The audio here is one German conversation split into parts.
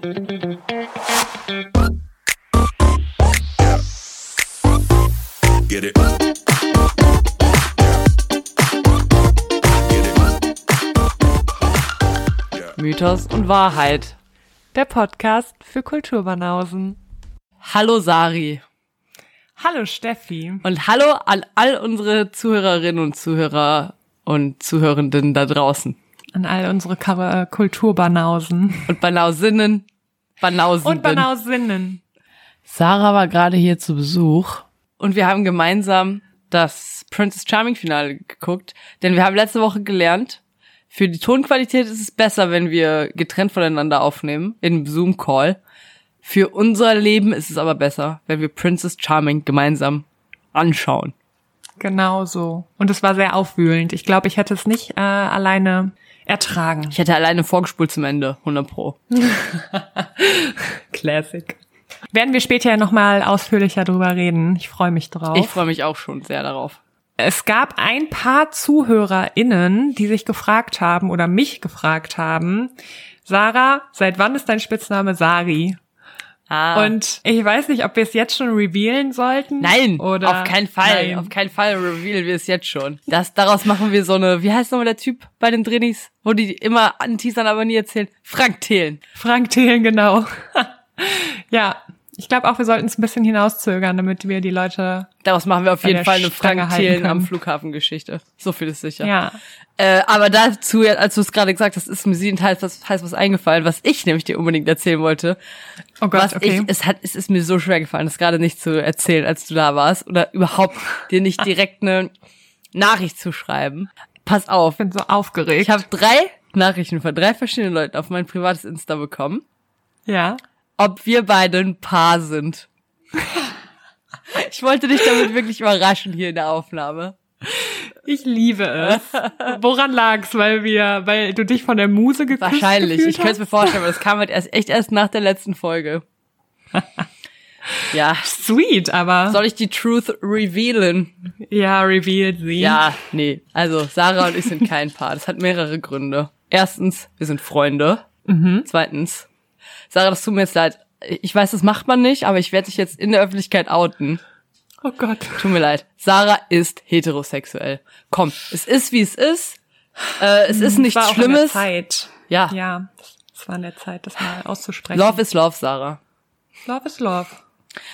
Get it. Mythos und Wahrheit. Der Podcast für Kulturbanausen. Hallo Sari. Hallo Steffi. Und hallo an all unsere Zuhörerinnen und Zuhörer und Zuhörenden da draußen. An all unsere Ka- Kulturbanausen. Und Banausinnen, Banausenden. Und Banausinnen. Sarah war gerade hier zu Besuch und wir haben gemeinsam das Princess Charming Finale geguckt, denn wir haben letzte Woche gelernt, für die Tonqualität ist es besser, wenn wir getrennt voneinander aufnehmen, in Zoom Call. Für unser Leben ist es aber besser, wenn wir Princess Charming gemeinsam anschauen. Genau so. Und es war sehr aufwühlend. Ich glaube, ich hätte es nicht äh, alleine ertragen. Ich hätte alleine vorgespult zum Ende, 100 pro. Classic. Werden wir später nochmal ausführlicher drüber reden. Ich freue mich drauf. Ich freue mich auch schon sehr darauf. Es gab ein paar ZuhörerInnen, die sich gefragt haben oder mich gefragt haben, Sarah, seit wann ist dein Spitzname Sari? Ah. Und ich weiß nicht, ob wir es jetzt schon revealen sollten. Nein, oder auf keinen Fall. Nein. Auf keinen Fall revealen wir es jetzt schon. Das, daraus machen wir so eine, wie heißt nochmal der Typ bei den Drinis, wo die immer anteasern, aber nie erzählen? Frank Thelen. Frank Thelen, genau. ja, ich glaube auch, wir sollten es ein bisschen hinauszögern, damit wir die Leute. Daraus machen wir auf jeden Fall eine Frank Thelen am können. Flughafen Geschichte. So viel ist sicher. Ja. Äh, aber dazu, als du es gerade gesagt hast, ist mir siebenteils was, heißt was eingefallen, was ich nämlich dir unbedingt erzählen wollte. Oh Gott, was okay. ich, es hat, es ist mir so schwer gefallen, das gerade nicht zu erzählen, als du da warst. Oder überhaupt dir nicht direkt eine Nachricht zu schreiben. Pass auf. ich bin so aufgeregt. Ich habe drei Nachrichten von drei verschiedenen Leuten auf mein privates Insta bekommen, ja. Ob wir beide ein Paar sind. Ich wollte dich damit wirklich überraschen hier in der Aufnahme. Ich liebe es. Woran lag's? Weil wir, weil du dich von der Muse geküsst Wahrscheinlich. Ich könnte es mir vorstellen, aber das kam halt erst echt erst nach der letzten Folge. Ja. Sweet, aber Soll ich die Truth revealen? ja, revealed sie. Ja, nee. Also Sarah und ich sind kein Paar. Das hat mehrere Gründe. Erstens, wir sind Freunde. Zweitens, Sarah, das tut mir jetzt leid. Ich weiß, das macht man nicht, aber ich werde dich jetzt in der Öffentlichkeit outen. Oh Gott. Tut mir leid. Sarah ist heterosexuell. Komm, es ist wie es ist. Äh, es ist nichts war auch an der Schlimmes. Zeit. Ja. Ja, es war an der Zeit, das mal auszusprechen. Love is love, Sarah. love is love.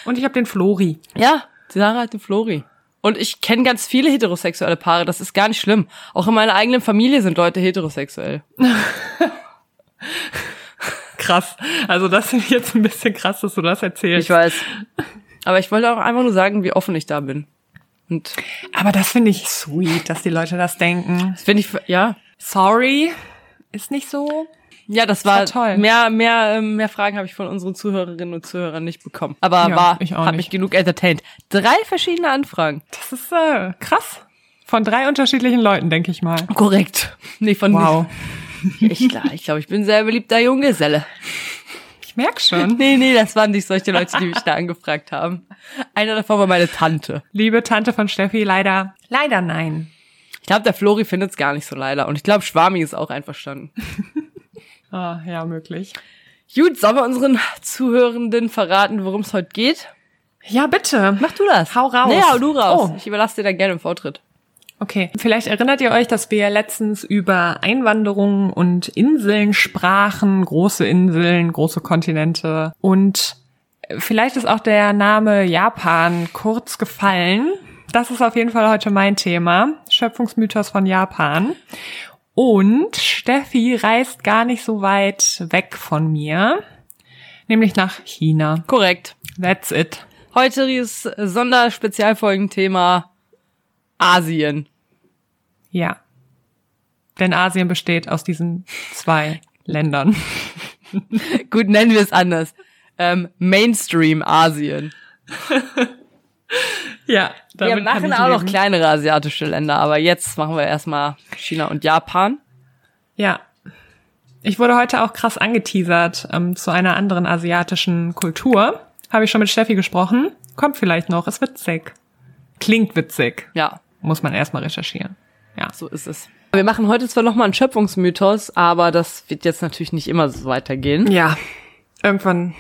Und ich habe den Flori. Ja, Sarah hat den Flori. Und ich kenne ganz viele heterosexuelle Paare. Das ist gar nicht schlimm. Auch in meiner eigenen Familie sind Leute heterosexuell. Krass. Also das finde ich jetzt ein bisschen krass, dass du das erzählst. Ich weiß. Aber ich wollte auch einfach nur sagen, wie offen ich da bin. Und Aber das finde ich sweet, dass die Leute das denken. das finde ich, ja. Sorry, ist nicht so. Ja, das war, war toll. mehr, mehr, ähm, mehr Fragen habe ich von unseren Zuhörerinnen und Zuhörern nicht bekommen. Aber Ja, war, hat mich nicht. genug entertained. Drei verschiedene Anfragen. Das ist äh, krass. Von drei unterschiedlichen Leuten, denke ich mal. Korrekt. Nee, von Wow. Ich glaube, ich, glaub, ich bin sehr beliebter Junggeselle. Ich merk schon. Nee, nee, das waren nicht solche Leute, die mich da angefragt haben. Einer davon war meine Tante. Liebe Tante von Steffi, leider, leider nein. Ich glaube, der Flori findet es gar nicht so leider. Und ich glaube, Schwami ist auch einverstanden. Ah, ja, möglich. Gut, sollen wir unseren Zuhörenden verraten, worum es heute geht? Ja, bitte. Mach du das. Hau raus. Nee, hau du raus. Oh. Ich überlasse dir dann gerne den Vortritt. Okay, vielleicht erinnert ihr euch, dass wir letztens über Einwanderung und Inseln sprachen, große Inseln, große Kontinente und vielleicht ist auch der Name Japan kurz gefallen. Das ist auf jeden Fall heute mein Thema, Schöpfungsmythos von Japan. Und Steffi reist gar nicht so weit weg von mir, nämlich nach China. Korrekt. That's it. Heute ist Sonderspezialfolgenthema Asien. Ja. Denn Asien besteht aus diesen zwei Ländern. Gut, nennen wir es anders. Ähm, Mainstream Asien. Ja, Wir machen auch noch kleinere asiatische Länder, aber jetzt machen wir erstmal China und Japan. Ja. Ich wurde heute auch krass angeteasert ähm, zu einer anderen asiatischen Kultur. Habe ich schon mit Steffi gesprochen. Kommt vielleicht noch. Ist witzig. Klingt witzig. Ja, Muss man erstmal recherchieren. Ja. so ist es. Wir machen heute zwar nochmal einen Schöpfungsmythos, aber das wird jetzt natürlich nicht immer so weitergehen. Ja. irgendwann,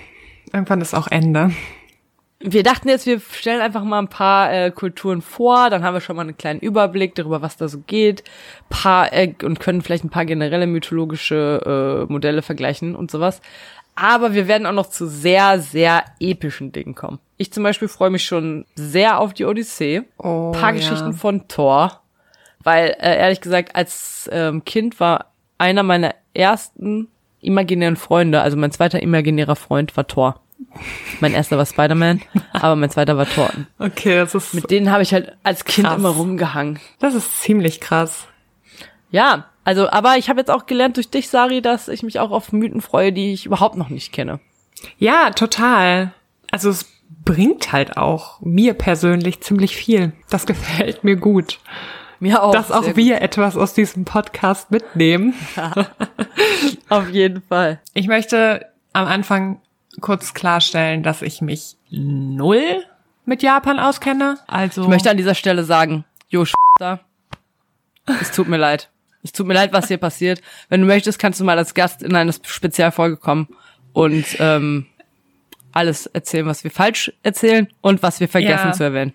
irgendwann ist auch Ende. Wir dachten jetzt, wir stellen einfach mal ein paar äh, Kulturen vor, dann haben wir schon mal einen kleinen Überblick darüber, was da so geht, paar äh, und können vielleicht ein paar generelle mythologische äh, Modelle vergleichen und sowas. Aber wir werden auch noch zu sehr, sehr epischen Dingen kommen. Ich zum Beispiel freue mich schon sehr auf die Odyssee. Oh, paar ja. Geschichten von Thor. Weil, äh, ehrlich gesagt, als ähm, Kind war einer meiner ersten imaginären Freunde, also mein zweiter imaginärer Freund war Thor. Mein erster war Spider-Man, aber mein zweiter war Thor. Okay, das ist, Mit denen habe ich halt als Kind Krass. immer rumgehangen. das ist ziemlich krass. Ja, also, aber ich habe jetzt auch gelernt durch dich, Sari, dass ich mich auch auf Mythen freue, die ich überhaupt noch nicht kenne. Ja, total. Also es bringt halt auch mir persönlich ziemlich viel. Das gefällt mir gut. Mir auch. dass auch wir etwas aus diesem Podcast mitnehmen. gut. Auf jeden Fall. Ich möchte am Anfang kurz klarstellen, dass ich mich null mit Japan auskenne. Also Ich möchte an dieser Stelle sagen, Jo, da. Es tut mir leid. Es tut mir leid, was hier passiert. Wenn du möchtest, kannst du mal als Gast in eine Spezialfolge kommen und ähm, alles erzählen, was wir falsch erzählen und was wir vergessen Ja. zu erwähnen.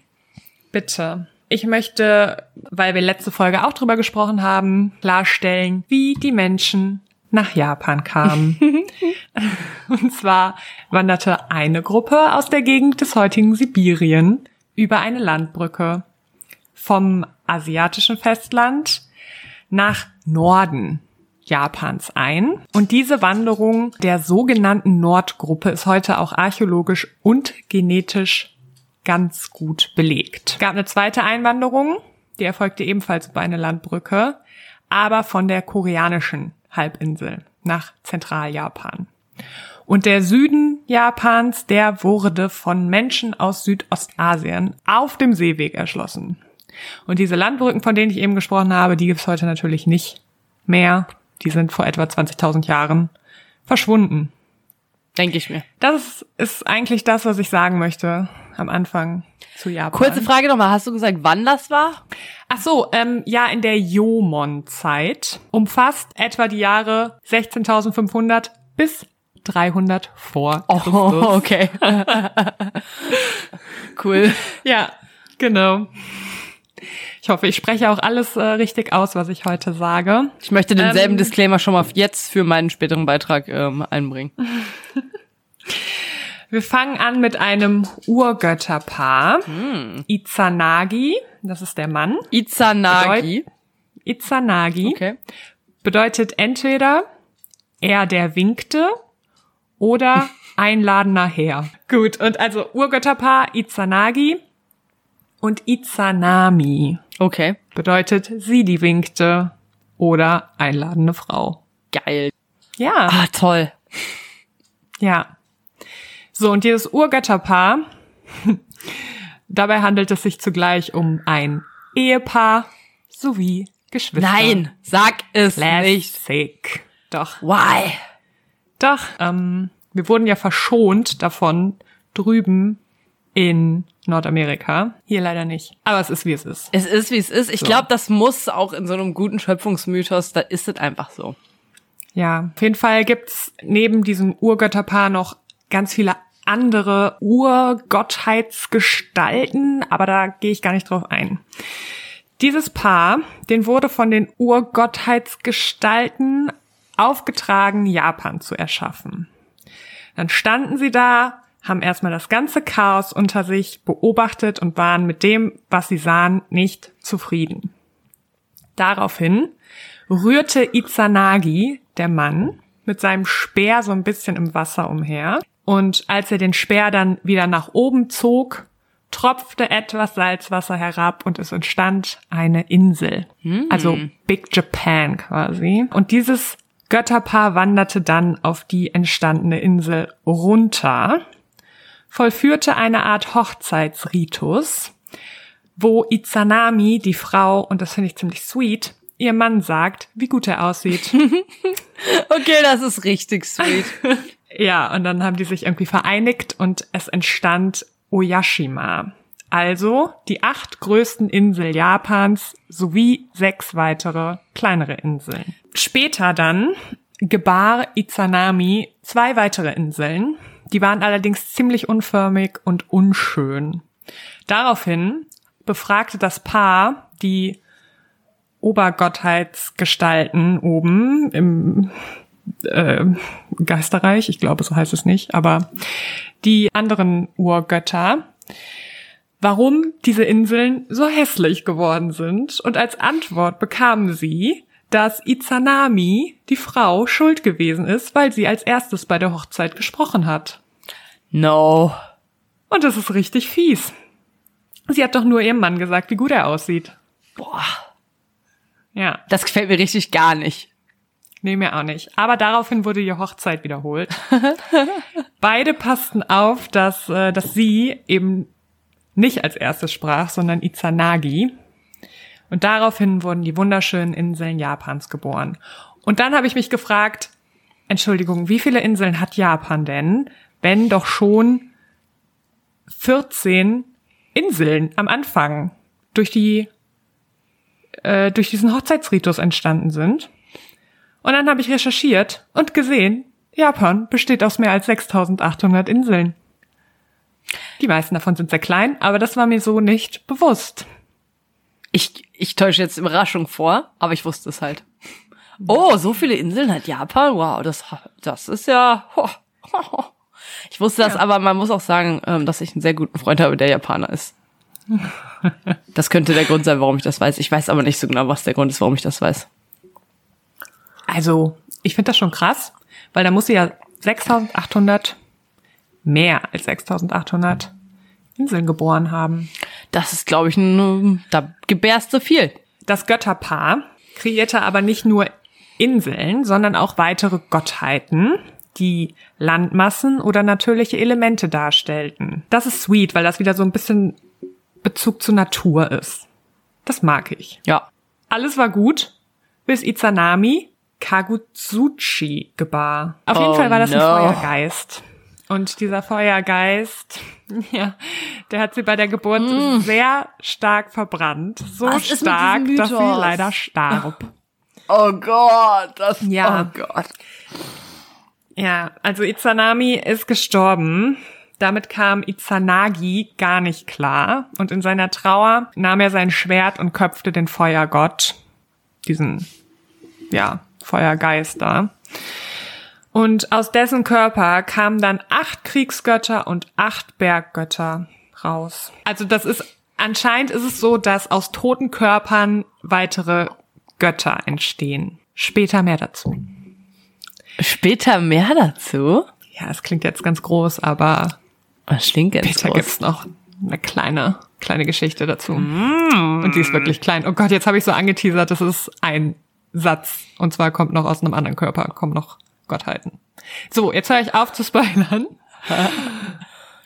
bitte. Ich möchte, weil wir letzte Folge auch drüber gesprochen haben, klarstellen, wie die Menschen nach Japan kamen. Und zwar wanderte eine Gruppe aus der Gegend des heutigen Sibirien über eine Landbrücke vom asiatischen Festland nach Norden Japans ein. Und diese Wanderung der sogenannten Nordgruppe ist heute auch archäologisch und genetisch ganz gut belegt. Es gab eine zweite Einwanderung, die erfolgte ebenfalls über eine Landbrücke, aber von der koreanischen Halbinsel nach Zentraljapan. Und der Süden Japans, der wurde von Menschen aus Südostasien auf dem Seeweg erschlossen. Und diese Landbrücken, von denen ich eben gesprochen habe, die gibt's heute natürlich nicht mehr. Die sind vor etwa 20.000 Jahren verschwunden. Denke ich mir. Das ist eigentlich das, was ich sagen möchte am Anfang zu Japan. Kurze Frage nochmal. Hast du gesagt, wann das war? Ach so, ähm, ja, in der Jomon-Zeit umfasst etwa die Jahre 16.500 bis 300 vor Christus. Oh, okay. cool. Ja, genau. Ich hoffe, ich spreche auch alles äh, richtig aus, was ich heute sage. Ich möchte denselben Ähm. Disclaimer schon mal jetzt für meinen späteren Beitrag ähm, einbringen. Wir fangen an mit einem Urgötterpaar. Izanagi, das ist der Mann. Izanagi. Izanagi Okay. bedeutet entweder er, der winkte oder einladender Herr. Gut, und also Urgötterpaar Izanagi und Izanami Okay. bedeutet sie, die winkte oder einladende Frau. Geil. Ja, Ah, toll. ja. So, und dieses Urgötterpaar, dabei handelt es sich zugleich um ein Ehepaar sowie Geschwister. Nein, sag es nicht. Classic. Doch. Why? Doch, ähm, wir wurden ja verschont davon drüben in Nordamerika. Hier leider nicht. Aber es ist, wie es ist. Es ist, wie es ist. Ich So. glaube, das muss auch in so einem guten Schöpfungsmythos, da ist es einfach so. Ja, auf jeden Fall gibt's neben diesem Urgötterpaar noch ganz viele andere Urgottheitsgestalten, aber da gehe ich gar nicht drauf ein. Dieses Paar, den wurde von den Urgottheitsgestalten aufgetragen, Japan zu erschaffen. Dann standen sie da, haben erstmal das ganze Chaos unter sich beobachtet und waren mit dem, was sie sahen, nicht zufrieden. Daraufhin rührte Izanagi, der Mann, mit seinem Speer so ein bisschen im Wasser umher. Und als er den Speer dann wieder nach oben zog, tropfte etwas Salzwasser herab und es entstand eine Insel. Also Big Japan quasi. Und dieses Götterpaar wanderte dann auf die entstandene Insel runter, vollführte eine Art Hochzeitsritus, wo Izanami, die Frau, und das finde ich ziemlich sweet, ihr Mann sagt, wie gut er aussieht. Okay, das ist richtig sweet. ja, und dann haben die sich irgendwie vereinigt und es entstand Oyashima. Also die acht größten Inseln Japans sowie sechs weitere kleinere Inseln. Später dann gebar Izanami zwei weitere Inseln. Die waren allerdings ziemlich unförmig und unschön. Daraufhin befragte das Paar die Obergottheitsgestalten oben im äh, Geisterreich, ich glaube, so heißt es nicht, aber die anderen Urgötter, warum diese Inseln so hässlich geworden sind. Und als Antwort bekamen sie, dass Izanami, die Frau, schuld gewesen ist, weil sie als erstes bei der Hochzeit gesprochen hat. No. Und das ist richtig fies. Sie hat doch nur ihrem Mann gesagt, wie gut er aussieht. Boah. Ja, Das gefällt mir richtig gar nicht. nee, mir auch nicht. Aber daraufhin wurde die Hochzeit wiederholt. Beide passten auf, dass, äh, dass sie eben nicht als erstes sprach, sondern Izanagi. Und daraufhin wurden die wunderschönen Inseln Japans geboren. Und dann habe ich mich gefragt, Entschuldigung, wie viele Inseln hat Japan denn, wenn doch schon 14 Inseln am Anfang durch die äh, durch diesen Hochzeitsritus entstanden sind? Und dann habe ich recherchiert und gesehen, Japan besteht aus mehr als 6800 Inseln. Die meisten davon sind sehr klein, aber das war mir so nicht bewusst. Ich, ich täusche jetzt Überraschung vor, aber ich wusste es halt. Oh, so viele Inseln hat Japan? Wow, das, das ist ja. Ich wusste das, Ja. aber man muss auch sagen, ähm, dass ich einen sehr guten Freund habe, der Japaner ist. Das könnte der Grund sein, warum ich das weiß. Ich weiß aber nicht so genau, was der Grund ist, warum ich das weiß. Also, ich finde das schon krass, weil da muss sie ja 6800, mehr als 6800 Inseln geboren haben. Das ist, glaube ich, ein, da gebärst du viel. Das Götterpaar kreierte aber nicht nur Inseln, sondern auch weitere Gottheiten, die Landmassen oder natürliche Elemente darstellten. Das ist sweet, weil das wieder so ein bisschen Bezug zur Natur ist. Das mag ich. Ja. Alles war gut, bis Izanami Kagutsuchi gebar. Auf jeden Oh Fall war das ein no. Feuergeist. Und dieser Feuergeist, ja, der hat sie bei der Geburt sehr stark verbrannt. So Mm. Was stark, dass sie leider starb. Oh Gott, das, Ja. oh Gott. Ja, also Izanami ist gestorben. Damit kam Izanagi gar nicht klar. Und in seiner Trauer nahm er sein Schwert und köpfte den Feuergott. Diesen, ja, Feuergeist da. Und aus dessen Körper kamen dann acht Kriegsgötter und acht Berggötter raus. Also das ist, anscheinend ist es so, dass aus toten Körpern weitere Götter entstehen. Später mehr dazu. Später mehr dazu. Ja, es klingt jetzt ganz groß, aber Das klingt ganz später groß. gibt's noch eine kleine, kleine Geschichte dazu. Und die ist wirklich klein. Oh Gott, jetzt habe ich so angeteasert, das ist ein Satz. Und zwar kommt noch aus einem anderen Körper, kommen noch Gottheiten. So, jetzt höre ich auf zu spoilern.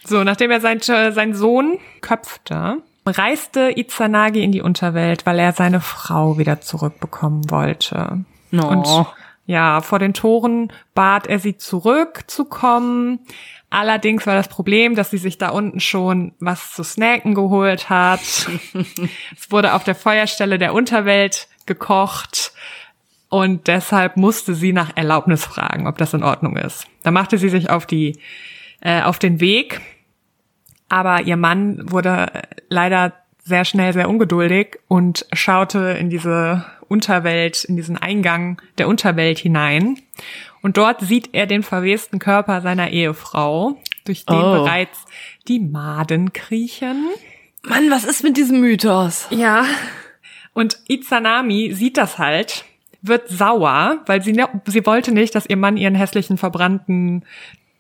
so, nachdem er sein, seinen Sohn köpfte, reiste Izanagi in die Unterwelt, weil er seine Frau wieder zurückbekommen wollte. No. Und ja, vor den Toren bat er sie zurückzukommen. Allerdings war das Problem, dass sie sich da unten schon was zu snacken geholt hat. es wurde auf der Feuerstelle der Unterwelt gekocht und deshalb musste sie nach Erlaubnis fragen, ob das in Ordnung ist. Da machte sie sich auf die äh, auf den Weg, aber ihr Mann wurde leider sehr schnell sehr ungeduldig und schaute in diese Unterwelt, in diesen Eingang der Unterwelt hinein. Und dort sieht er den verwesten Körper seiner Ehefrau, durch den Oh. bereits die Maden kriechen. Mann, was ist mit diesem Mythos? Ja. Und Izanami sieht das halt, wird sauer, weil sie, ne- sie wollte nicht, dass ihr Mann ihren hässlichen, verbrannten,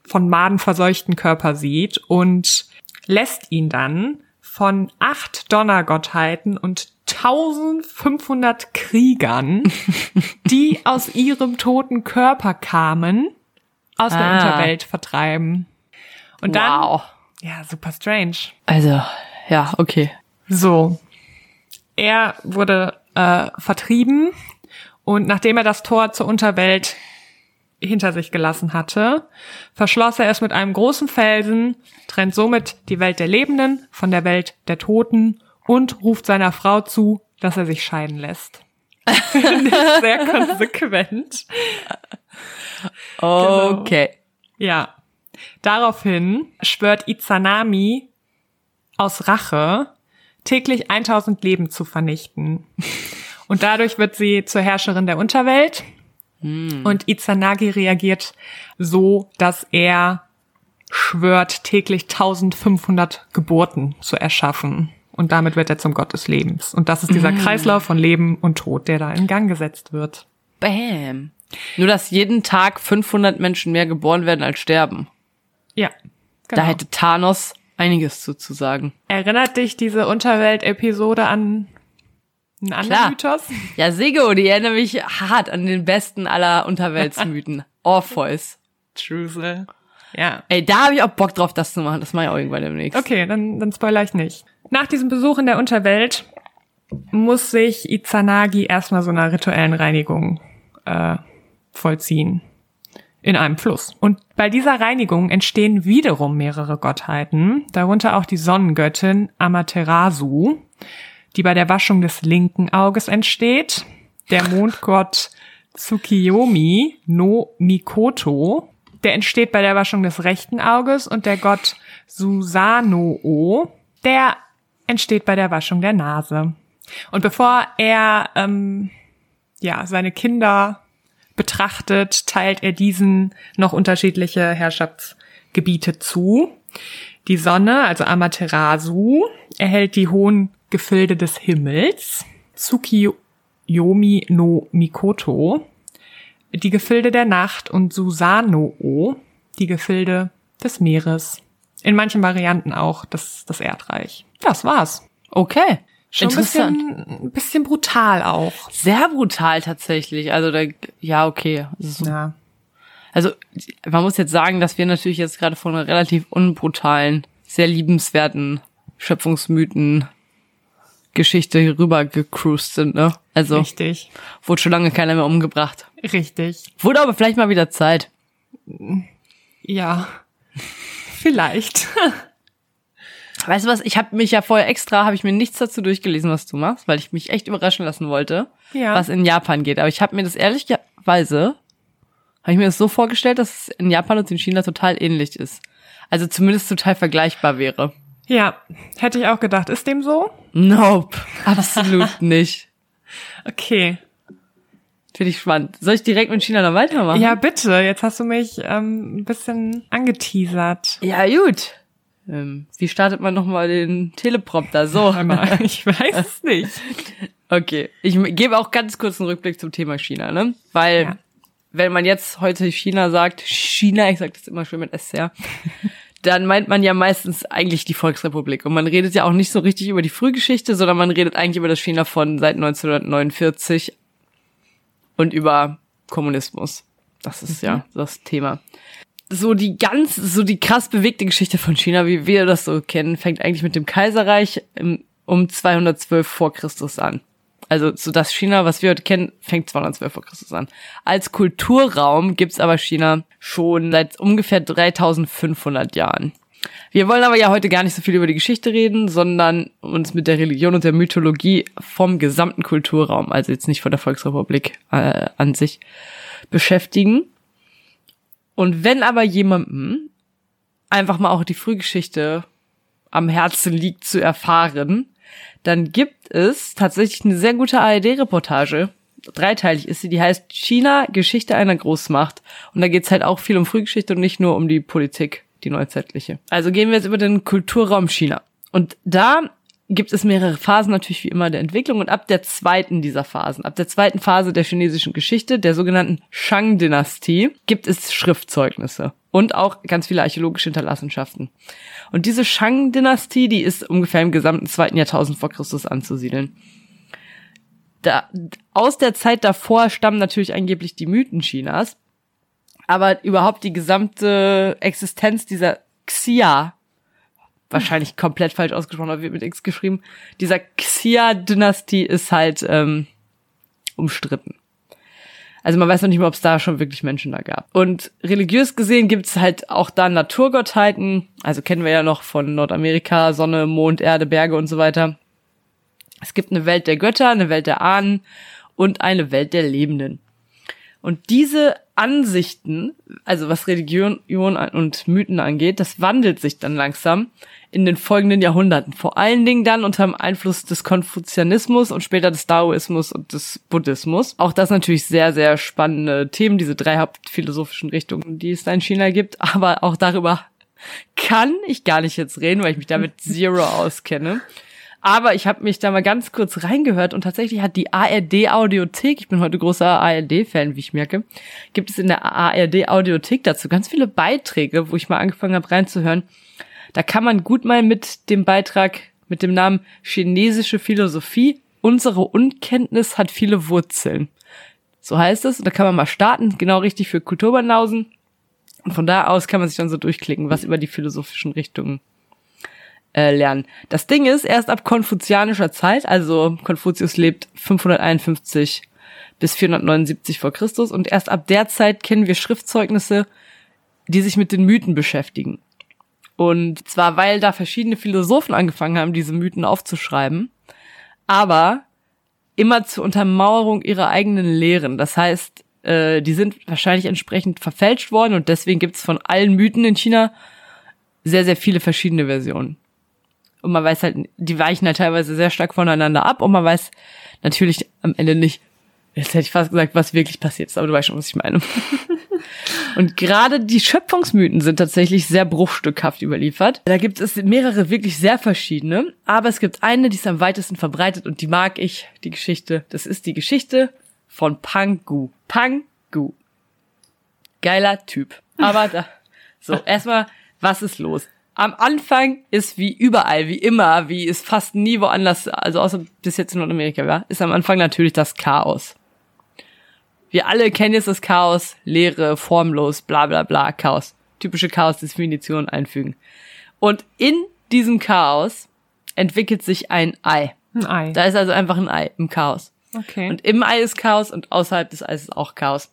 von Maden verseuchten Körper sieht und lässt ihn dann von acht Donnergottheiten und 1500 Kriegern, die aus ihrem toten Körper kamen, aus der Ah. Unterwelt vertreiben. Und dann, wow. ja, super strange. Also, ja, okay. So. Er wurde äh, vertrieben und nachdem er das Tor zur Unterwelt hinter sich gelassen hatte, verschloss er es mit einem großen Felsen, trennt somit die Welt der Lebenden von der Welt der Toten und ruft seiner Frau zu, dass er sich scheiden lässt. Finde ich Sehr konsequent. Okay. Ja. Daraufhin schwört Izanami aus Rache, täglich 1000 Leben zu vernichten. Und dadurch wird sie zur Herrscherin der Unterwelt. Und Izanagi reagiert so, dass er schwört, täglich 1500 Geburten zu erschaffen. Und damit wird er zum Gott des Lebens. Und das ist dieser Kreislauf von Leben und Tod, der da in Gang gesetzt wird. Bam. Nur, dass jeden Tag 500 Menschen mehr geboren werden als sterben. Ja. Da hätte Thanos einiges zu, zu sagen. Erinnert dich diese Unterwelt-Episode an einen anderen Klar. Mythos? Ja, Sego, die erinnert mich hart an den besten aller Unterweltsmythen. Orpheus. Trusel. Ja. Ey, da habe ich auch Bock drauf, das zu machen. Das mache ich auch irgendwann demnächst. Okay, dann, dann spoiler ich nicht. Nach diesem Besuch in der Unterwelt muss sich Izanagi erstmal so einer rituellen Reinigung äh, vollziehen. In einem Fluss. Und bei dieser Reinigung entstehen wiederum mehrere Gottheiten, darunter auch die Sonnengöttin Amaterasu, die bei der Waschung des linken Auges entsteht, der Mondgott Tsukiyomi no Mikoto, der entsteht bei der Waschung des rechten Auges und der Gott Susanoo, der entsteht bei der Waschung der Nase. Und bevor er ähm, ja seine Kinder betrachtet, teilt er diesen noch unterschiedliche Herrschaftsgebiete zu. Die Sonne, also Amaterasu, erhält die hohen Gefilde des Himmels. Tsukiyomi no Mikoto, die Gefilde der Nacht und Susanoo, die Gefilde des Meeres. In manchen Varianten auch das, das Erdreich. Das war's. Okay. Schon ein Interessant. bisschen, ein bisschen brutal auch. Sehr brutal tatsächlich. Also da, ja, okay. So- Ja. Also man muss jetzt sagen, dass wir natürlich jetzt gerade von relativ unbrutalen, sehr liebenswerten Schöpfungsmythen Geschichte hier rüber gecruised sind, ne? Also Richtig. wurde schon lange keiner mehr umgebracht. Richtig. Wurde aber vielleicht mal wieder Zeit. Ja. Vielleicht. Weißt du was? Ich habe mich ja vorher extra, habe ich mir nichts dazu durchgelesen, was du machst, weil ich mich echt überraschen lassen wollte, Ja. was in Japan geht. Aber ich habe mir das ehrlicherweise, habe ich mir das so vorgestellt, dass es in Japan und in China total ähnlich ist. Also zumindest total vergleichbar wäre. Ja, hätte ich auch gedacht. Ist dem so? Nope, absolut nicht. Okay. Finde ich spannend. Soll ich direkt mit China dann weitermachen? Ja, bitte. Jetzt hast du mich ähm, ein bisschen angeteasert. Ja, gut. Ähm, wie startet man nochmal den Teleprompter? So. Einmal. Ich weiß es nicht. Okay, ich gebe auch ganz kurz einen Rückblick zum Thema China, ne? Weil, Ja. wenn man jetzt heute China sagt, China, ich sag das immer schön mit SR, dann meint man ja meistens eigentlich die Volksrepublik. Und man redet ja auch nicht so richtig über die Frühgeschichte, sondern man redet eigentlich über das China von seit 1949 und über Kommunismus. Das ist ja das Thema. So die ganz, so die krass bewegte Geschichte von China, wie wir das so kennen, fängt eigentlich mit dem Kaiserreich um 212 vor Christus an. Also so das China, was wir heute kennen, fängt 212 vor Christus an. Als Kulturraum gibt's aber China schon seit ungefähr 3500 Jahren. Wir wollen aber ja heute gar nicht so viel über die Geschichte reden, sondern uns mit der Religion und der Mythologie vom gesamten Kulturraum, also jetzt nicht von der Volksrepublik äh, an sich, beschäftigen. Und wenn aber jemandem einfach mal auch die Frühgeschichte am Herzen liegt zu erfahren, dann gibt es tatsächlich eine sehr gute ARD-Reportage. Dreiteilig ist sie, die heißt China, Geschichte einer Großmacht. Und da geht's halt auch viel um Frühgeschichte und nicht nur um die Politik, die neuzeitliche. Also gehen wir jetzt über den Kulturraum China. Und da gibt es mehrere Phasen natürlich wie immer der Entwicklung und ab der zweiten dieser Phasen, ab der zweiten Phase der chinesischen Geschichte, der sogenannten Shang-Dynastie, gibt es Schriftzeugnisse und auch ganz viele archäologische Hinterlassenschaften. Und diese Shang-Dynastie, die ist ungefähr im gesamten zweiten Jahrtausend vor Christus anzusiedeln. Da, aus der Zeit davor stammen natürlich angeblich die Mythen Chinas, aber überhaupt die gesamte Existenz dieser Xia, wahrscheinlich komplett falsch ausgesprochen, aber wird mit X geschrieben, dieser Xia-Dynastie ist halt ähm, umstritten. Also man weiß noch nicht mal, ob es da schon wirklich Menschen da gab. Und religiös gesehen gibt es halt auch da Naturgottheiten, also kennen wir ja noch von Nordamerika, Sonne, Mond, Erde, Berge und so weiter. Es gibt eine Welt der Götter, eine Welt der Ahnen und eine Welt der Lebenden. Und diese Ansichten, also was Religion und Mythen angeht, das wandelt sich dann langsam in den folgenden Jahrhunderten. Vor allen Dingen dann unter dem Einfluss des Konfuzianismus und später des Daoismus und des Buddhismus. Auch das natürlich sehr, sehr spannende Themen, diese drei hauptphilosophischen Richtungen, die es da in China gibt. Aber auch darüber kann ich gar nicht jetzt reden, weil ich mich damit zero auskenne. Aber ich habe mich da mal ganz kurz reingehört und tatsächlich hat die ARD Audiothek, ich bin heute großer ARD-Fan, wie ich merke, gibt es in der ARD Audiothek dazu ganz viele Beiträge, wo ich mal angefangen habe reinzuhören. Da kann man gut mal mit dem Beitrag mit dem Namen Chinesische Philosophie, unsere Unkenntnis hat viele Wurzeln. So heißt es. Und da kann man mal starten, genau richtig für Kulturbanausen. Und von da aus kann man sich dann so durchklicken, was über die philosophischen Richtungen äh, lernen. Das Ding ist, erst ab konfuzianischer Zeit, also Konfuzius lebt 551 bis 479 vor Christus und erst ab der Zeit kennen wir Schriftzeugnisse, die sich mit den Mythen beschäftigen. Und zwar, weil da verschiedene Philosophen angefangen haben, diese Mythen aufzuschreiben, aber immer zur Untermauerung ihrer eigenen Lehren. Das heißt, äh, die sind wahrscheinlich entsprechend verfälscht worden und deswegen gibt es von allen Mythen in China sehr, sehr viele verschiedene Versionen. Und man weiß halt, die weichen halt teilweise sehr stark voneinander ab und man weiß natürlich am Ende nicht, jetzt hätte ich fast gesagt, was wirklich passiert ist, aber du weißt schon, was ich meine. und gerade die Schöpfungsmythen sind tatsächlich sehr bruchstückhaft überliefert. Da gibt es mehrere wirklich sehr verschiedene, aber es gibt eine, die ist am weitesten verbreitet und die mag ich, die Geschichte. Das ist die Geschichte von Pangu. Pangu. Geiler Typ. Aber da, so, erstmal, was ist los? Am Anfang ist wie überall, wie immer, wie es fast nie woanders, also außer bis jetzt in Nordamerika, ja, ist am Anfang natürlich das Chaos. Wir alle kennen jetzt das Chaos, Leere, formlos, bla bla bla, Chaos. Typische Chaos-Definition einfügen. Und in diesem Chaos entwickelt sich ein Ei. Ein Ei. Da ist also einfach ein Ei im Chaos. Okay. Und im Ei ist Chaos und außerhalb des Eis ist auch Chaos.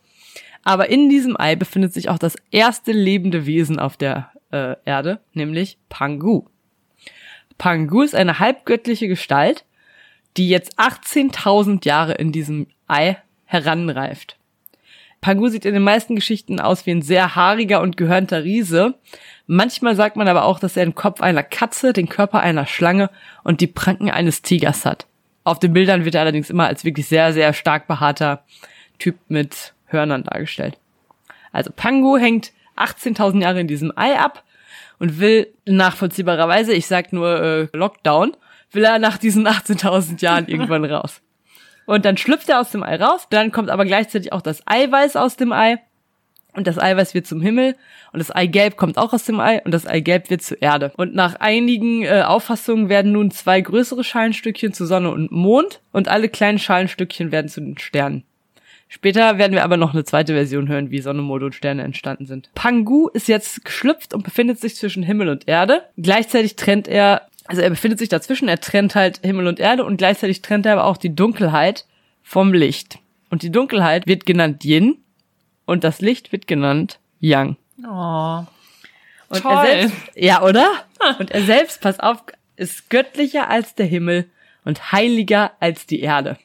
Aber in diesem Ei befindet sich auch das erste lebende Wesen auf der äh, Erde, nämlich Pangu. Pangu ist eine halbgöttliche Gestalt, die jetzt 18.000 Jahre in diesem Ei heranreift. Pangu sieht in den meisten Geschichten aus wie ein sehr haariger und gehörnter Riese. Manchmal sagt man aber auch, dass er den Kopf einer Katze, den Körper einer Schlange und die Pranken eines Tigers hat. Auf den Bildern wird er allerdings immer als wirklich sehr, sehr stark behaarter Typ mit Hörnern dargestellt. Also Pangu hängt 18.000 Jahre in diesem Ei ab und will nachvollziehbarerweise, ich sag nur äh, Lockdown, will er nach diesen 18.000 Jahren irgendwann raus. Und dann schlüpft er aus dem Ei raus, dann kommt aber gleichzeitig auch das Eiweiß aus dem Ei und das Eiweiß wird zum Himmel und das Eigelb kommt auch aus dem Ei und das Eigelb wird zur Erde. Und nach einigen äh, Auffassungen werden nun zwei größere Schalenstückchen zu Sonne und Mond und alle kleinen Schalenstückchen werden zu den Sternen. Später werden wir aber noch eine zweite Version hören, wie Sonne, Mond und Sterne entstanden sind. Pangu ist jetzt geschlüpft und befindet sich zwischen Himmel und Erde. Gleichzeitig trennt er, also er befindet sich dazwischen, er trennt halt Himmel und Erde und gleichzeitig trennt er aber auch die Dunkelheit vom Licht. Und die Dunkelheit wird genannt Yin und das Licht wird genannt Yang. Oh. Und Toll. er selbst, ja, oder? Und er selbst, pass auf, ist göttlicher als der Himmel und heiliger als die Erde.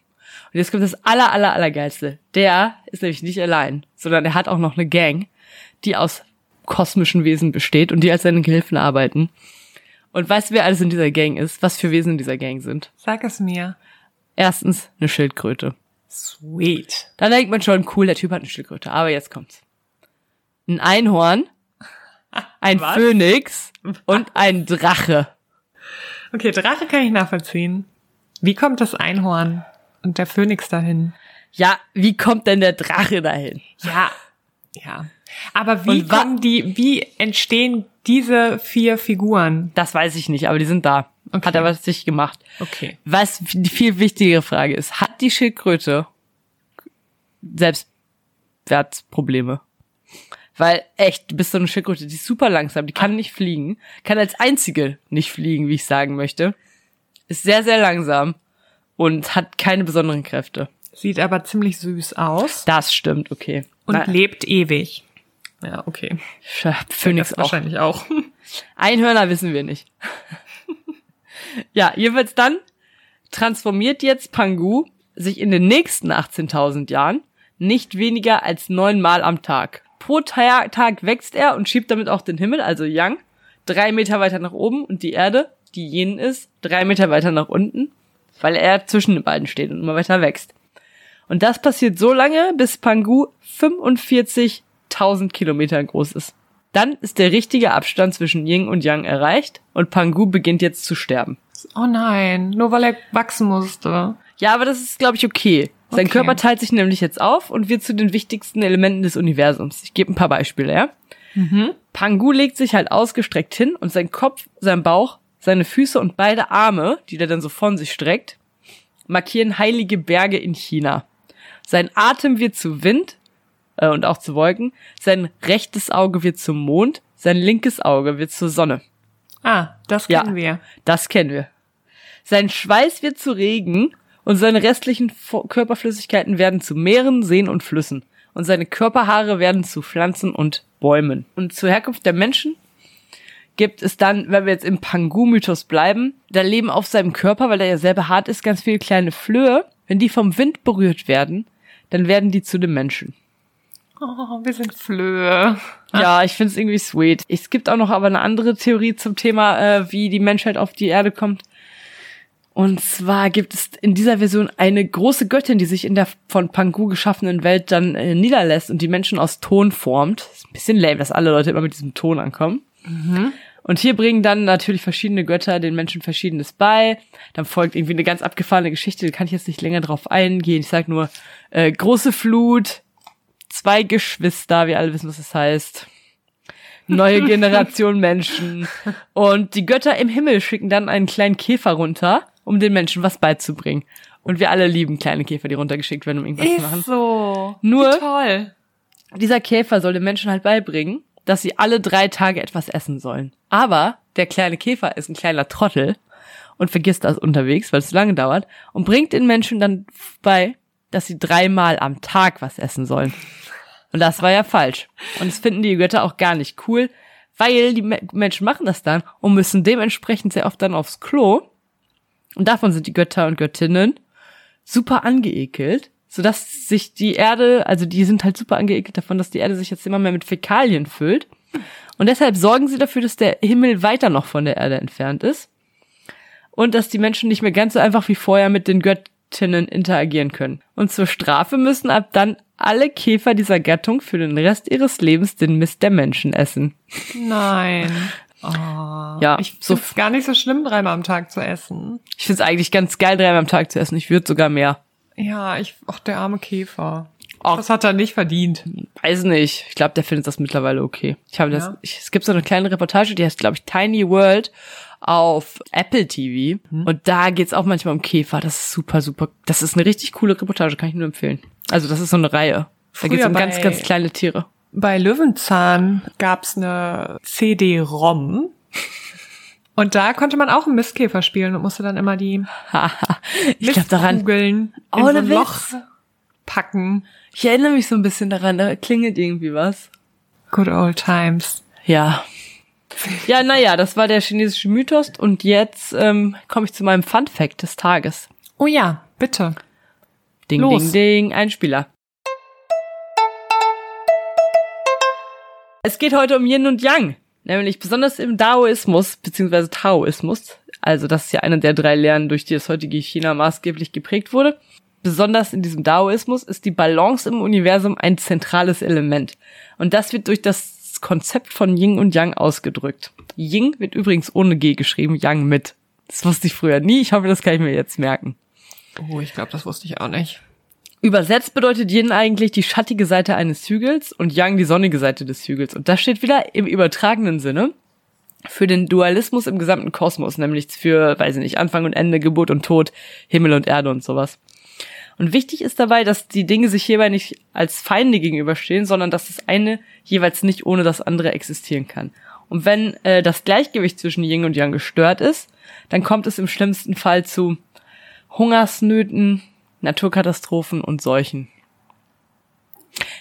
Und jetzt kommt das aller, aller, allergeilste. Der ist nämlich nicht allein, sondern er hat auch noch eine Gang, die aus kosmischen Wesen besteht und die als seine Gehilfen arbeiten. Und weißt du, wer alles in dieser Gang ist? Was für Wesen in dieser Gang sind? Sag es mir. Erstens eine Schildkröte. Sweet. Da denkt man schon, cool, der Typ hat eine Schildkröte. Aber jetzt kommt's. Ein Einhorn, ein Was? Phönix und ein Drache. Okay, Drache kann ich nachvollziehen. Wie kommt das Einhorn und der Phönix dahin? Ja, wie kommt denn der Drache dahin? Ja, ja. Aber wie kommen die, wie entstehen diese vier Figuren? Das weiß ich nicht, aber die sind da. Okay. Hat er was sich gemacht. Okay. Was die viel wichtigere Frage ist, hat die Schildkröte Selbstwertprobleme? Weil echt, du bist so eine Schildkröte, die ist super langsam, die kann nicht fliegen, kann als einzige nicht fliegen, wie ich sagen möchte. Ist sehr, sehr langsam und hat keine besonderen Kräfte. Sieht aber ziemlich süß aus Das stimmt, okay. und Na, lebt ewig. Ja, okay. Phönix Das auch. wahrscheinlich auch. Einhörner wissen wir nicht. ja, jedenfalls dann transformiert jetzt Pangu sich in den nächsten 18.000 Jahren nicht weniger als neunmal am Tag. Pro Ta- Tag wächst er und schiebt damit auch den Himmel, also Yang, drei Meter weiter nach oben und die Erde, die Yin ist, drei Meter weiter nach unten, weil er zwischen den beiden steht und immer weiter wächst. Und das passiert so lange, bis Pangu 45.000 Kilometer groß ist. Dann ist der richtige Abstand zwischen Yin und Yang erreicht und Pangu beginnt jetzt zu sterben. Oh nein, nur weil er wachsen musste. Ja, aber das ist, glaube ich, okay. Sein Okay. Körper teilt sich nämlich jetzt auf und wird zu den wichtigsten Elementen des Universums. Ich gebe ein paar Beispiele, ja? Pangu legt sich halt ausgestreckt hin und sein Kopf, sein Bauch, seine Füße und beide Arme, die der dann so von sich streckt, markieren heilige Berge in China. Sein Atem wird zu Wind äh, und auch zu Wolken. Sein rechtes Auge wird zum Mond. Sein linkes Auge wird zur Sonne. Ah, das Ja. kennen wir. Das kennen wir. Sein Schweiß wird zu Regen und seine restlichen Körperflüssigkeiten werden zu Meeren, Seen und Flüssen. Und seine Körperhaare werden zu Pflanzen und Bäumen. Und zur Herkunft der Menschen gibt es dann, wenn wir jetzt im Pangu-Mythos bleiben, da leben auf seinem Körper, weil er ja sehr behaart ist, ganz viele kleine Flöhe. Wenn die vom Wind berührt werden, dann werden die zu dem Menschen. Oh, wir sind Flöhe. Ja, ich finde es irgendwie sweet. Es gibt auch noch aber eine andere Theorie zum Thema, äh, wie die Menschheit auf die Erde kommt. Und zwar gibt es in dieser Version eine große Göttin, die sich in der von Pangu geschaffenen Welt dann äh, niederlässt und die Menschen aus Ton formt. Ist ein bisschen lame, dass alle Leute immer mit diesem Ton ankommen. Und hier bringen dann natürlich verschiedene Götter den Menschen Verschiedenes bei. Dann folgt irgendwie eine ganz abgefahrene Geschichte, da kann ich jetzt nicht länger drauf eingehen. Ich sag nur, äh, große Flut, zwei Geschwister, wir alle wissen, was das heißt. Neue Generation Menschen. Und die Götter im Himmel schicken dann einen kleinen Käfer runter, um den Menschen was beizubringen. Und wir alle lieben kleine Käfer, die runtergeschickt werden, um irgendwas zu machen. Ist so. Nur- Wie toll. Dieser Käfer soll den Menschen halt beibringen, dass sie alle drei Tage etwas essen sollen. Aber der kleine Käfer ist ein kleiner Trottel und vergisst das unterwegs, weil es so lange dauert, und bringt den Menschen dann bei, dass sie dreimal am Tag was essen sollen. Und das war ja falsch. Und das finden die Götter auch gar nicht cool, weil die Me Menschen machen das dann und müssen dementsprechend sehr oft dann aufs Klo. Und davon sind die Götter und Göttinnen super angeekelt, sodass sich die Erde, also die sind halt super angeekelt davon, dass die Erde sich jetzt immer mehr mit Fäkalien füllt. Und deshalb sorgen sie dafür, dass der Himmel weiter noch von der Erde entfernt ist. Und dass die Menschen nicht mehr ganz so einfach wie vorher mit den Göttinnen interagieren können. Und zur Strafe müssen ab dann alle Käfer dieser Gattung für den Rest ihres Lebens den Mist der Menschen essen. Nein. Oh. Ja, ich so finde es gar nicht so schlimm, dreimal am Tag zu essen. Ich finde es eigentlich ganz geil, dreimal am Tag zu essen. Ich würde sogar mehr. Ja, ich, ach, der arme Käfer. Ach. Das hat er nicht verdient. Weiß nicht. Ich glaube, der findet das mittlerweile okay. Ich habe das. Ja. Ich, es gibt so eine kleine Reportage, die heißt, glaube ich, Tiny World auf Apple TV. Und da geht's auch manchmal um Käfer. Das ist super, super. Das ist eine richtig coole Reportage, kann ich nur empfehlen. Also das ist so eine Reihe. Da geht's Früher um ganz, ganz kleine Tiere. Bei Löwenzahn gab's eine CD-ROM. Und da konnte man auch einen Mistkäfer spielen und musste dann immer die ich glaube daran. Mistkugeln in Ohne so ein Witz. Loch packen. Ich erinnere mich so ein bisschen daran. Da klingelt irgendwie was. Good old times. Ja. Ja, naja, das war der chinesische Mythos. Und jetzt ähm, komme ich zu meinem Fun Fact des Tages. Oh ja, bitte. Ding, Los. ding, ding, Einspieler. Es geht heute um Yin und Yang, nämlich besonders im Daoismus bzw. Taoismus. Also das ist ja eine der drei Lehren, durch die das heutige China maßgeblich geprägt wurde. Besonders in diesem Daoismus ist die Balance im Universum ein zentrales Element. Und das wird durch das Konzept von Yin und Yang ausgedrückt. Yin wird übrigens ohne G geschrieben, Yang mit. Das wusste ich früher nie. Ich hoffe, das kann ich mir jetzt merken. Oh, ich glaube, das wusste ich auch nicht. Übersetzt bedeutet Yin eigentlich die schattige Seite eines Hügels und Yang die sonnige Seite des Hügels. Und das steht wieder im übertragenen Sinne für den Dualismus im gesamten Kosmos, nämlich für, weiß ich nicht, Anfang und Ende, Geburt und Tod, Himmel und Erde und sowas. Und wichtig ist dabei, dass die Dinge sich hierbei nicht als Feinde gegenüberstehen, sondern dass das eine jeweils nicht ohne das andere existieren kann. Und wenn äh, das Gleichgewicht zwischen Yin und Yang gestört ist, dann kommt es im schlimmsten Fall zu Hungersnöten, Naturkatastrophen und Seuchen.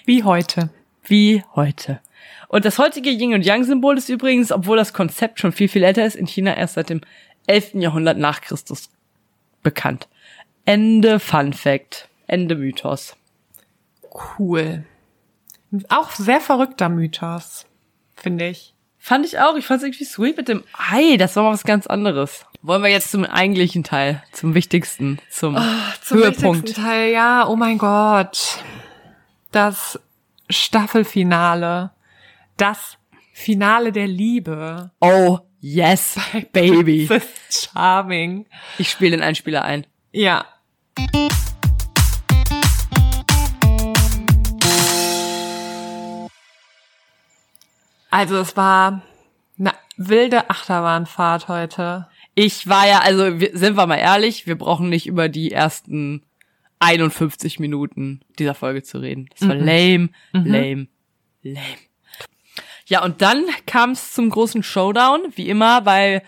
Wie heute. Wie heute. Und das heutige Yin und Yang-Symbol ist übrigens, obwohl das Konzept schon viel, viel älter ist, in China erst seit dem 11. Jahrhundert nach Christus bekannt. Ende Fun Fact. Ende Mythos. cool. Auch sehr verrückter Mythos, finde ich. Fand ich auch. Ich fand es irgendwie sweet mit dem Ei. Das war mal was ganz anderes. Wollen wir jetzt zum eigentlichen Teil, zum wichtigsten, zum, Zum Höhepunkt. wichtigsten Teil, ja, oh mein Gott. Das Staffelfinale. Das Finale der Liebe. Oh, yes, baby. Das ist charming. Ich spiele den Einspieler ein. Ja. Also es war eine wilde Achterbahnfahrt heute. Ich war ja, also sind wir mal ehrlich, wir brauchen nicht über die ersten 51 Minuten dieser Folge zu reden. Das war lame, lame, lame. Ja, und dann kam es zum großen Showdown, wie immer bei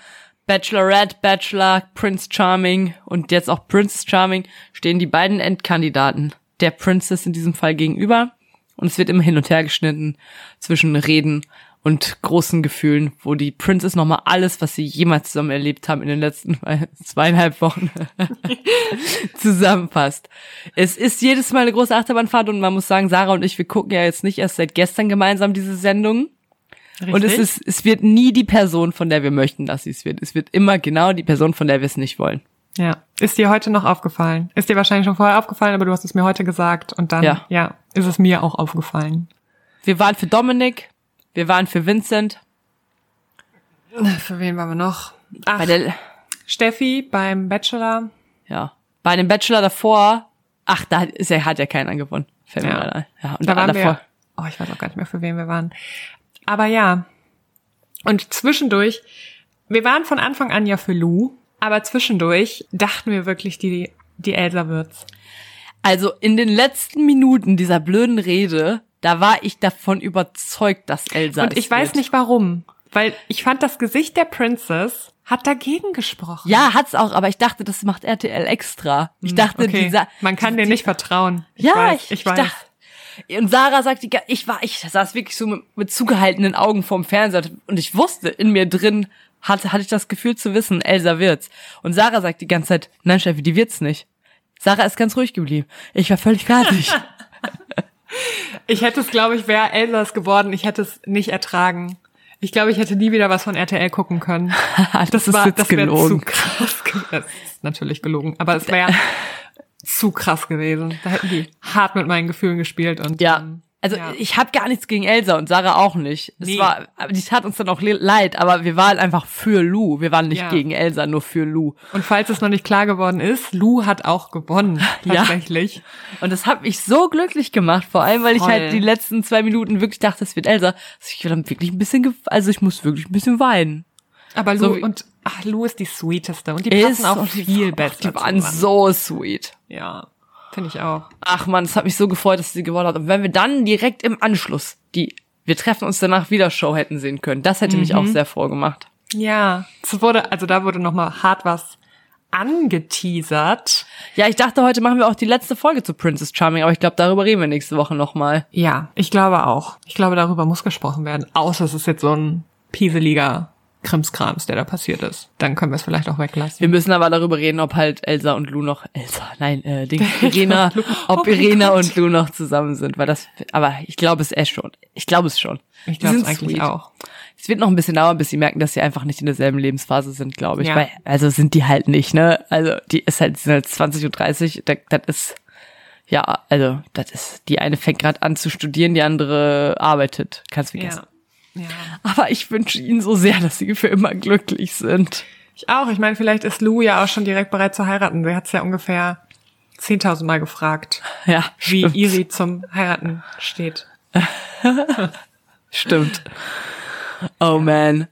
Bachelorette, Bachelor, Prince Charming und jetzt auch Princess Charming stehen die beiden Endkandidaten der Princess in diesem Fall gegenüber. Und es wird immer hin und her geschnitten zwischen Reden und großen Gefühlen, wo die Princess nochmal alles, was sie jemals zusammen erlebt haben in den letzten zweieinhalb Wochen zusammenfasst. Es ist jedes Mal eine große Achterbahnfahrt und man muss sagen, Sarah und ich, wir gucken ja jetzt nicht erst seit gestern gemeinsam diese Sendung. Und es ist, es wird nie die Person, von der wir möchten, dass sie es wird. Es wird immer genau die Person, von der wir es nicht wollen. Ja. Ist dir heute noch aufgefallen? Ist dir wahrscheinlich schon vorher aufgefallen, aber du hast es mir heute gesagt und dann, Ja. ja, ist es mir auch aufgefallen. Wir waren für Dominik, wir waren für Vincent, Für wen waren wir noch? Ach, bei der, Steffi beim Bachelor. ja, bei dem Bachelor davor, ach, da ist er, hat ja keiner gewonnen. Fällt Ja. gerade ein. Ja, und Da da waren davor. wir. Oh, ich weiß auch gar nicht mehr, für wen wir waren. Aber ja. Und zwischendurch, wir waren von Anfang an ja für Lou, aber zwischendurch dachten wir wirklich, die, die Elsa wird's. Also in den letzten Minuten dieser blöden Rede, da war ich davon überzeugt, dass Elsa Und ich weiß wird. nicht warum. Weil ich fand, das Gesicht der Princess hat dagegen gesprochen. Ja, hat's auch, aber ich dachte, das macht RTL extra. Ich dachte, Hm, okay. dieser, Man kann dir nicht vertrauen. Ich ja, weiß, ich, ich weiß. dachte. Und Sarah sagt, ich war, ich saß wirklich so mit, mit zugehaltenen Augen vorm Fernseher und ich wusste, in mir drin hatte, hatte ich das Gefühl zu wissen, Elsa wird's. Und Sarah sagt die ganze Zeit, nein, Steffi, die wird's nicht. Sarah ist ganz ruhig geblieben. Ich war völlig fertig. Ich hätte es, glaube ich, wäre Elsas geworden, ich hätte es nicht ertragen. Ich glaube, ich hätte nie wieder was von RTL gucken können. das, ist war, das wäre zu krass gewesen. Das ist natürlich gelogen, aber es wäre zu krass gewesen. Da hätten die hart mit meinen Gefühlen gespielt und Ja. ähm, Also ja. ich habe gar nichts gegen Elsa und Sarah auch nicht. Es Nee. war, aber die tat uns dann auch le- leid, aber wir waren einfach für Lou. Wir waren nicht Ja. gegen Elsa, nur für Lou. Und falls es noch nicht klar geworden ist, Lou hat auch gewonnen, Ja. tatsächlich. Und das hat mich so glücklich gemacht, vor allem, weil ich Voll. halt die letzten zwei Minuten wirklich dachte, es wird Elsa. Also ich war dann wirklich ein bisschen, also ich muss wirklich ein bisschen weinen. Aber Lou So und ach, Lou ist die sweeteste und die passen auch viel besser Die waren so sweet. Ja, finde ich auch. Ach man, es hat mich so gefreut, dass sie gewonnen hat. Und wenn wir dann direkt im Anschluss die wir treffen uns danach wieder Show hätten sehen können, das hätte mich auch Mhm. sehr froh gemacht. Ja, es wurde also da wurde noch mal hart was angeteasert. Ja, ich dachte, heute machen wir auch die letzte Folge zu Princess Charming, aber ich glaube, darüber reden wir nächste Woche nochmal. Ja, ich glaube auch. Ich glaube, darüber muss gesprochen werden. Außer es ist jetzt so ein pieseliger Krimskrams, der da passiert ist. Dann können wir es vielleicht auch weglassen. Wir müssen aber darüber reden, ob halt Elsa und Lou noch, Elsa, nein, äh, Ding, Irena, ob Oh Irena Gott. und Lou noch zusammen sind, weil das, aber ich glaube es echt schon. Ich glaube es schon. Ich glaube sind eigentlich sweet. auch. Es wird noch ein bisschen dauern, bis sie merken, dass sie einfach nicht in derselben Lebensphase sind, glaube ich. Ja. Weil, also sind die halt nicht, ne? Also die ist halt, sind halt 20 und 30, das, das ist, ja, also das ist, die eine fängt gerade an zu studieren, die andere arbeitet. Kannst vergessen. Ja. Ja. Aber ich wünsche ihnen so sehr, dass sie für immer glücklich sind. Ich auch. Ich meine, vielleicht ist Lou ja auch schon direkt bereit zu heiraten. Sie hat es ja ungefähr 10.000 Mal gefragt, Ja, wie stimmt. Iri zum Heiraten steht. Stimmt. Oh man.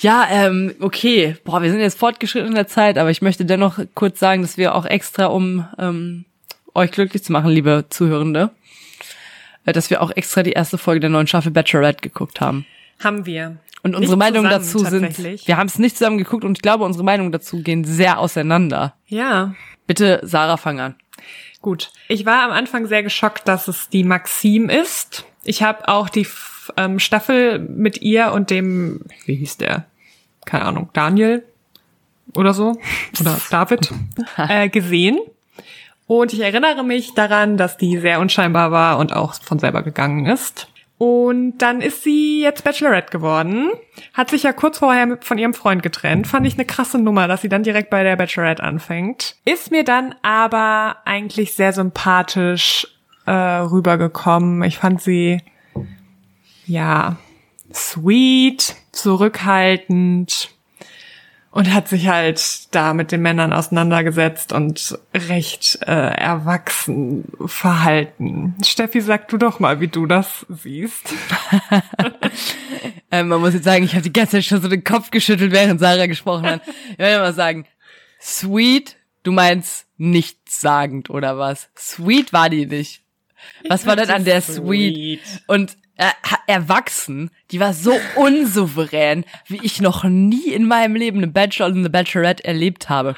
Ja, ähm, okay. Boah, wir sind jetzt fortgeschritten in der Zeit, aber ich möchte dennoch kurz sagen, dass wir auch extra, um ähm, euch glücklich zu machen, liebe Zuhörende, äh, dass wir auch extra die erste Folge der neuen Staffel Bachelorette geguckt haben. Haben wir. Und unsere Nicht Meinungen zusammen, dazu sind, wir haben es nicht zusammen geguckt und ich glaube, unsere Meinungen dazu gehen sehr auseinander. Ja. Bitte, Sarah, fang an. Gut. Ich war am Anfang sehr geschockt, dass es die Maxim ist. Ich habe auch die ähm, Staffel mit ihr und dem, wie hieß der? Keine Ahnung, Daniel oder so. Oder David äh, gesehen. Und ich erinnere mich daran, dass die sehr unscheinbar war und auch von selber gegangen ist. Und dann ist sie jetzt Bachelorette geworden. Hat sich ja kurz vorher von ihrem Freund getrennt. Fand ich eine krasse Nummer, dass sie dann direkt bei der Bachelorette anfängt. Ist mir dann aber eigentlich sehr sympathisch äh, rübergekommen. Ich fand sie, ja, sweet, zurückhaltend, und hat sich halt da mit den Männern auseinandergesetzt und recht äh, erwachsen verhalten. Steffi, sag du doch mal, wie du das siehst. ähm, man muss jetzt sagen, ich habe die ganze Zeit schon so den Kopf geschüttelt, während Sarah gesprochen hat. Ich will mal sagen, sweet, du meinst nichtssagend oder was? Sweet war die nicht. Was war denn an der sweet? sweet? Und äh, erwachsen, die war so unsouverän, wie ich noch nie in meinem Leben eine Bachelor und eine Bachelorette erlebt habe.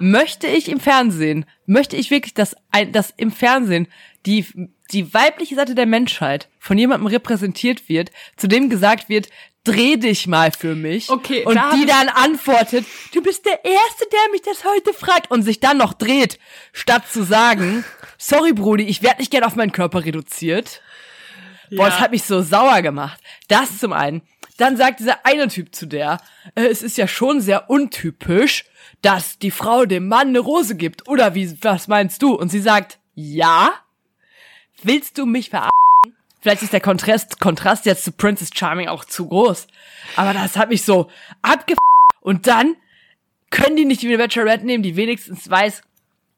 Möchte ich im Fernsehen, möchte ich wirklich, dass, ein, dass im Fernsehen die, die weibliche Seite der Menschheit von jemandem repräsentiert wird, zu dem gesagt wird, dreh dich mal für mich. Okay, und da die dann antwortet, du bist der Erste, der mich das heute fragt und sich dann noch dreht, statt zu sagen, sorry Brudi, ich werde nicht gern auf meinen Körper reduziert. Boah, das hat mich so sauer gemacht. Das zum einen. Dann sagt dieser eine Typ zu der, äh, es ist ja schon sehr untypisch, dass die Frau dem Mann eine Rose gibt. Oder wie, was meinst du? Und sie sagt, ja. Willst du mich verarschen? Vielleicht ist der Kontrast, Kontrast jetzt zu Princess Charming auch zu groß. Aber das hat mich so abge... Und dann können die nicht die Bachelorette nehmen, die wenigstens weiß,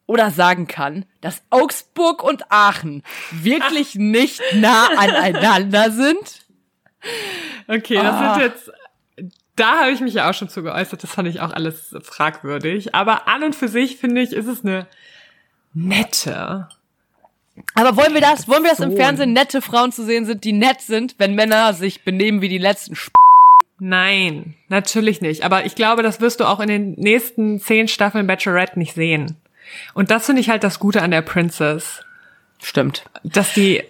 oder sagen kann, dass Augsburg und Aachen wirklich nicht nah aneinander sind. Okay, das ah. sind jetzt, da habe ich mich ja auch schon zu geäußert, das fand ich auch alles fragwürdig. Aber an und für sich finde ich, ist es eine nette. Aber wollen wir das, wollen wir das im Fernsehen nette Frauen zu sehen sind, die nett sind, wenn Männer sich benehmen wie die letzten Sp Nein, natürlich nicht. Aber ich glaube, das wirst du auch in den nächsten zehn Staffeln Bachelorette nicht sehen. Und das finde ich halt das Gute an der Princess. Stimmt. Dass die,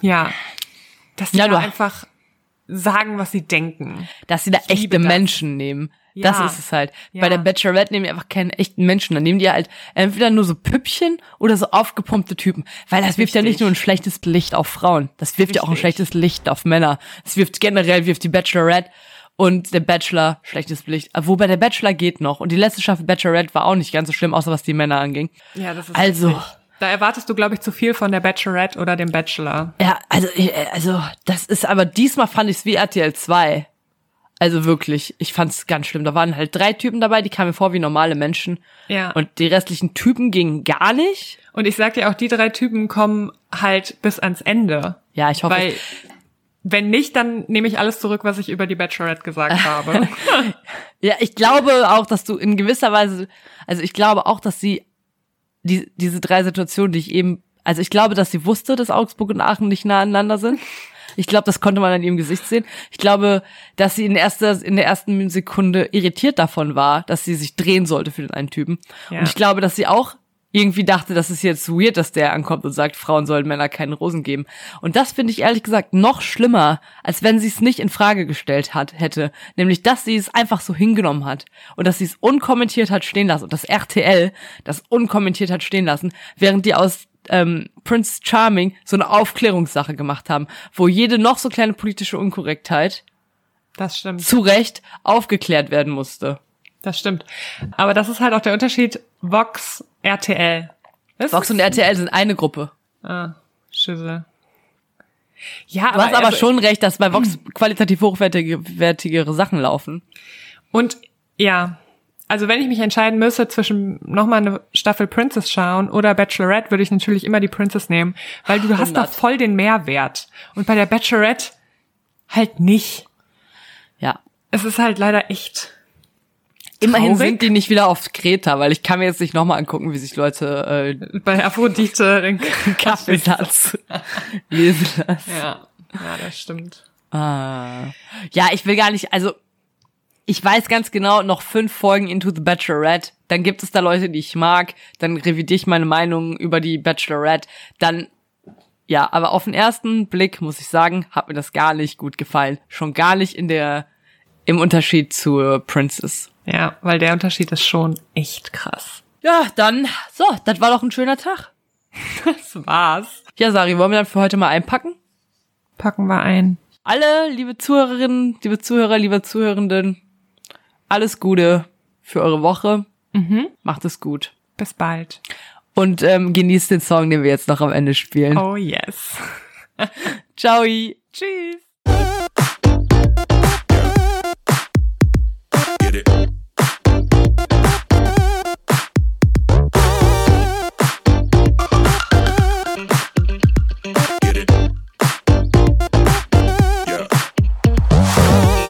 ja, dass die ja, da einfach sagen, was sie denken. Dass sie da ich echte Menschen nehmen. Ja. Das ist es halt. Ja. Bei der Bachelorette nehmen die einfach keine echten Menschen. Dann nehmen die halt entweder nur so Püppchen oder so aufgepumpte Typen. Weil das Richtig. wirft ja nicht nur ein schlechtes Licht auf Frauen. Das wirft Richtig. ja auch ein schlechtes Licht auf Männer. Das wirft generell, wirft die Bachelorette und der Bachelor, schlechtes Licht. Wobei der Bachelor geht noch. Und die letzte Staffel Bachelorette war auch nicht ganz so schlimm, außer was die Männer anging. Ja, das ist Also. Richtig. Da erwartest du, glaube ich, zu viel von der Bachelorette oder dem Bachelor. Ja, also, äh, also, das ist, aber diesmal fand ich es wie RTL 2. Also wirklich, ich fand's ganz schlimm. Da waren halt drei Typen dabei, die kamen mir vor wie normale Menschen. Ja. Und die restlichen Typen gingen gar nicht. Und ich sag dir auch, die drei Typen kommen halt bis ans Ende. Ja, ich hoffe. Weil wenn nicht, dann nehme ich alles zurück, was ich über die Bachelorette gesagt habe. ja, ich glaube auch, dass du in gewisser Weise, also ich glaube auch, dass sie die, diese drei Situationen, die ich eben, also ich glaube, dass sie wusste, dass Augsburg und Aachen nicht nah aneinander sind. Ich glaube, das konnte man an ihrem Gesicht sehen. Ich glaube, dass sie in, erster, in der ersten Sekunde irritiert davon war, dass sie sich drehen sollte für den einen Typen. Ja. Und ich glaube, dass sie auch irgendwie dachte, das ist jetzt weird, dass der ankommt und sagt, Frauen sollen Männer keine Rosen geben. Und das finde ich ehrlich gesagt noch schlimmer, als wenn sie es nicht in Frage gestellt hat, hätte. Nämlich, dass sie es einfach so hingenommen hat. Und dass sie es unkommentiert hat stehen lassen. Und das RTL das unkommentiert hat stehen lassen, während die aus ähm, Prince Charming so eine Aufklärungssache gemacht haben, wo jede noch so kleine politische Unkorrektheit das stimmt. zu Recht aufgeklärt werden musste. Das stimmt. Aber das ist halt auch der Unterschied Vox RTL. Das Vox und RTL sind eine Gruppe. Ah, Schüssel. Ja, du aber, hast aber also, schon recht, dass bei Vox qualitativ hochwertigere Sachen laufen. Und ja, also wenn ich mich entscheiden müsste zwischen nochmal eine Staffel Princess schauen oder Bachelorette, würde ich natürlich immer die Princess nehmen, weil du 100. hast da voll den Mehrwert. Und bei der Bachelorette halt nicht. Ja. Es ist halt leider echt Immerhin sind die nicht wieder auf Kreta, weil ich kann mir jetzt nicht nochmal angucken, wie sich Leute äh, bei Aphrodite den Kaffeesatz lesen lassen. Ja, ja, das stimmt. Ah. Ja, ich will gar nicht, also ich weiß ganz genau, noch fünf Folgen Into the Bachelorette, dann gibt es da Leute, die ich mag, dann revidiere ich meine Meinung über die Bachelorette, dann ja, aber auf den ersten Blick muss ich sagen, hat mir das gar nicht gut gefallen. Schon gar nicht in der im Unterschied zur Princess. Ja, weil der Unterschied ist schon echt krass. Ja, dann, so, das war doch ein schöner Tag. das war's. Ja, Sari, wollen wir dann für heute mal einpacken? Packen wir ein. Alle, liebe Zuhörerinnen, liebe Zuhörer, liebe Zuhörenden, alles Gute für eure Woche. Mhm. Macht es gut. Bis bald. Und ähm, genießt den Song, den wir jetzt noch am Ende spielen. Oh yes. Ciao. Tschüss. Get it.